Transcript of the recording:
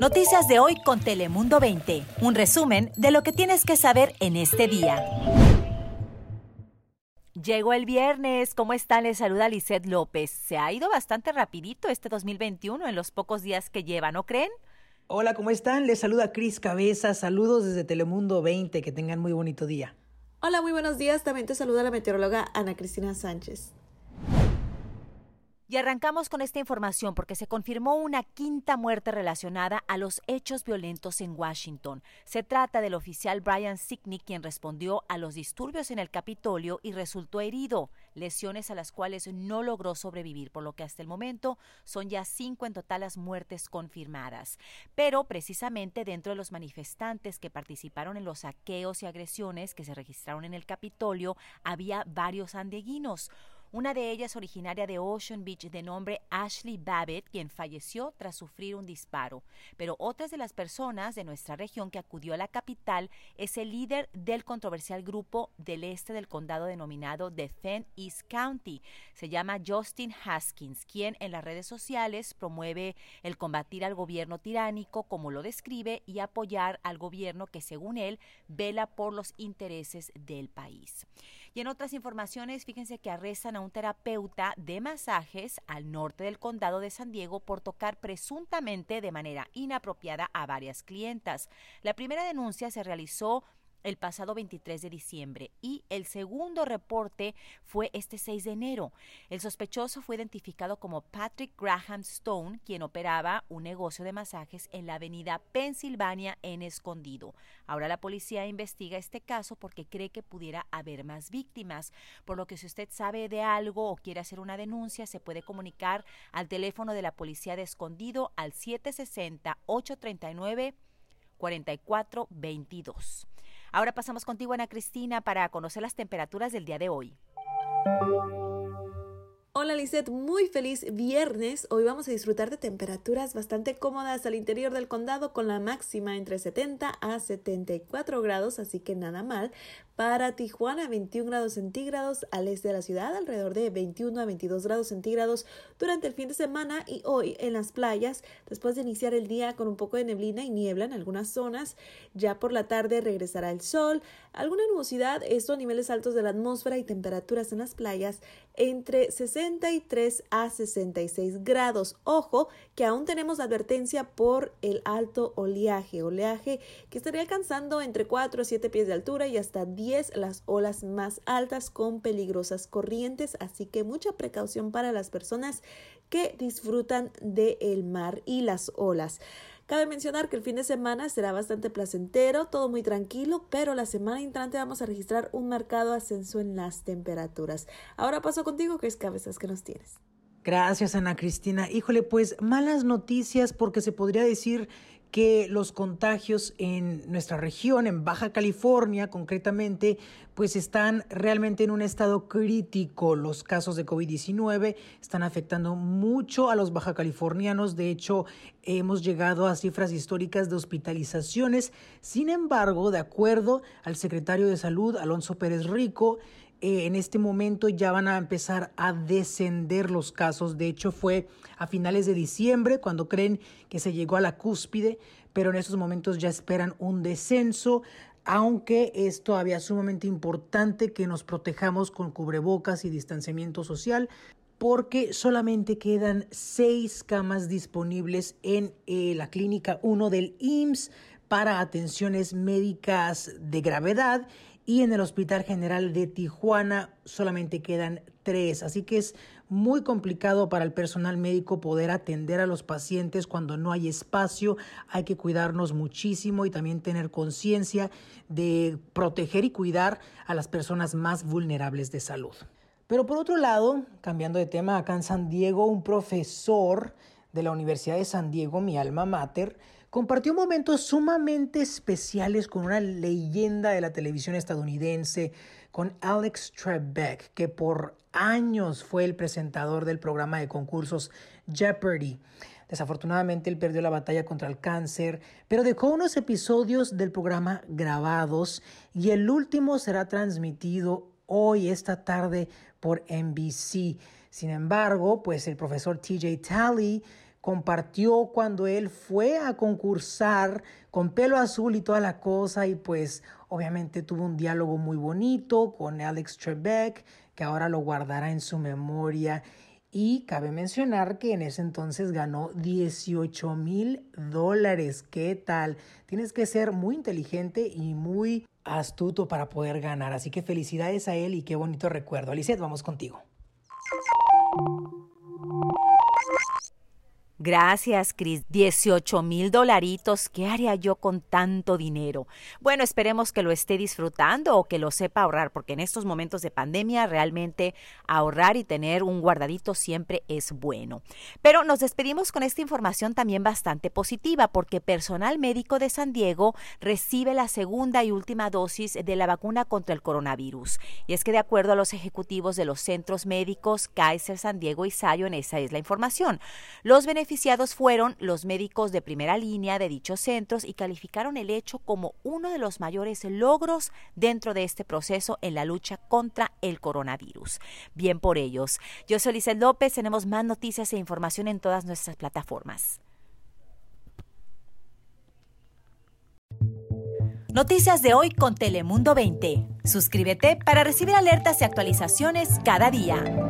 Noticias de hoy con Telemundo 20. Un resumen de lo que tienes que saber en este día. Llegó el viernes. ¿Cómo están? Les saluda Lisette López. Se ha ido bastante rapidito este 2021 en los pocos días que lleva, ¿no creen? Hola, ¿cómo están? Les saluda Cris Cabeza. Saludos desde Telemundo 20. Que tengan muy bonito día. Hola, muy buenos días. También te saluda la meteoróloga Ana Cristina Sánchez. Y arrancamos con esta información porque se confirmó una quinta muerte relacionada a los hechos violentos en Washington. Se trata del oficial Brian Sicknick, quien respondió a los disturbios en el Capitolio y resultó herido, lesiones a las cuales no logró sobrevivir, por lo que hasta el momento son ya cinco en total las muertes confirmadas. Pero precisamente dentro de los manifestantes que participaron en los saqueos y agresiones que se registraron en el Capitolio, había varios andeguinos. Una de ellas originaria de Ocean Beach de nombre Ashley Babbitt, quien falleció tras sufrir un disparo. Pero otras de las personas de nuestra región que acudió a la capital es el líder del controversial grupo del este del condado denominado Defend East County. Se llama Justin Haskins, quien en las redes sociales promueve el combatir al gobierno tiránico, como lo describe, y apoyar al gobierno que, según él, vela por los intereses del país. Y en otras informaciones, fíjense que arrestan a un terapeuta de masajes al norte del condado de San Diego por tocar presuntamente de manera inapropiada a varias clientas. La primera denuncia se realizó el pasado 23 de diciembre y el segundo reporte fue este 6 de enero. El sospechoso fue identificado como Patrick Graham Stone, quien operaba un negocio de masajes en la avenida Pensilvania en Escondido. Ahora la policía investiga este caso porque cree que pudiera haber más víctimas, por lo que si usted sabe de algo o quiere hacer una denuncia, se puede comunicar al teléfono de la policía de Escondido al 760 839 4422. Ahora pasamos contigo, Ana Cristina, para conocer las temperaturas del día de hoy. Hola Lizeth, muy feliz viernes. Hoy vamos a disfrutar de temperaturas bastante cómodas al interior del condado con la máxima entre 70 a 74 grados, así que nada mal. Para Tijuana 21 grados centígrados, al este de la ciudad alrededor de 21 a 22 grados centígrados durante el fin de semana y hoy en las playas, después de iniciar el día con un poco de neblina y niebla en algunas zonas, ya por la tarde regresará el sol, alguna nubosidad, esto a niveles altos de la atmósfera y temperaturas en las playas entre 63 a 66 grados. Ojo que aún tenemos advertencia por el alto oleaje, oleaje que estaría alcanzando entre 4 a 7 pies de altura y hasta 10 las olas más altas con peligrosas corrientes, así que mucha precaución para las personas que disfrutan del mar y las olas. Cabe mencionar que el fin de semana será bastante placentero, todo muy tranquilo, pero la semana entrante vamos a registrar un marcado ascenso en las temperaturas. Ahora paso contigo, Chris Cabezas, que nos tienes? Gracias, Ana Cristina. Híjole, pues malas noticias porque se podría decir que los contagios en nuestra región, en Baja California concretamente, pues están realmente en un estado crítico. Los casos de COVID-19 están afectando mucho a los baja californianos. De hecho, hemos llegado a cifras históricas de hospitalizaciones. Sin embargo, de acuerdo al secretario de Salud, Alonso Pérez Rico, eh, en este momento ya van a empezar a descender los casos. De hecho, fue a finales de diciembre cuando creen que se llegó a la cúspide, pero en estos momentos ya esperan un descenso aunque es todavía sumamente importante que nos protejamos con cubrebocas y distanciamiento social, porque solamente quedan seis camas disponibles en eh, la clínica 1 del IMSS para atenciones médicas de gravedad y en el Hospital General de Tijuana solamente quedan tres, así que es muy complicado para el personal médico poder atender a los pacientes cuando no hay espacio, hay que cuidarnos muchísimo y también tener conciencia de proteger y cuidar a las personas más vulnerables de salud. Pero por otro lado, cambiando de tema, acá en San Diego, un profesor de la Universidad de San Diego, mi alma mater, compartió momentos sumamente especiales con una leyenda de la televisión estadounidense, con Alex Trebek, que por años fue el presentador del programa de concursos Jeopardy. Desafortunadamente él perdió la batalla contra el cáncer, pero dejó unos episodios del programa grabados y el último será transmitido hoy, esta tarde, por NBC. Sin embargo, pues el profesor TJ Talley compartió cuando él fue a concursar con pelo azul y toda la cosa y pues obviamente tuvo un diálogo muy bonito con Alex Trebek que ahora lo guardará en su memoria y cabe mencionar que en ese entonces ganó 18 mil dólares. ¿Qué tal? Tienes que ser muy inteligente y muy astuto para poder ganar. Así que felicidades a él y qué bonito recuerdo. Alicet, vamos contigo. Gracias, Cris. 18 mil dolaritos. ¿Qué haría yo con tanto dinero? Bueno, esperemos que lo esté disfrutando o que lo sepa ahorrar, porque en estos momentos de pandemia realmente ahorrar y tener un guardadito siempre es bueno. Pero nos despedimos con esta información también bastante positiva, porque personal médico de San Diego recibe la segunda y última dosis de la vacuna contra el coronavirus. Y es que de acuerdo a los ejecutivos de los centros médicos Kaiser, San Diego y Zion, esa es la información. Los beneficios fueron los médicos de primera línea de dichos centros y calificaron el hecho como uno de los mayores logros dentro de este proceso en la lucha contra el coronavirus. Bien por ellos. Yo soy Lizeth López, tenemos más noticias e información en todas nuestras plataformas. Noticias de hoy con Telemundo 20. Suscríbete para recibir alertas y actualizaciones cada día.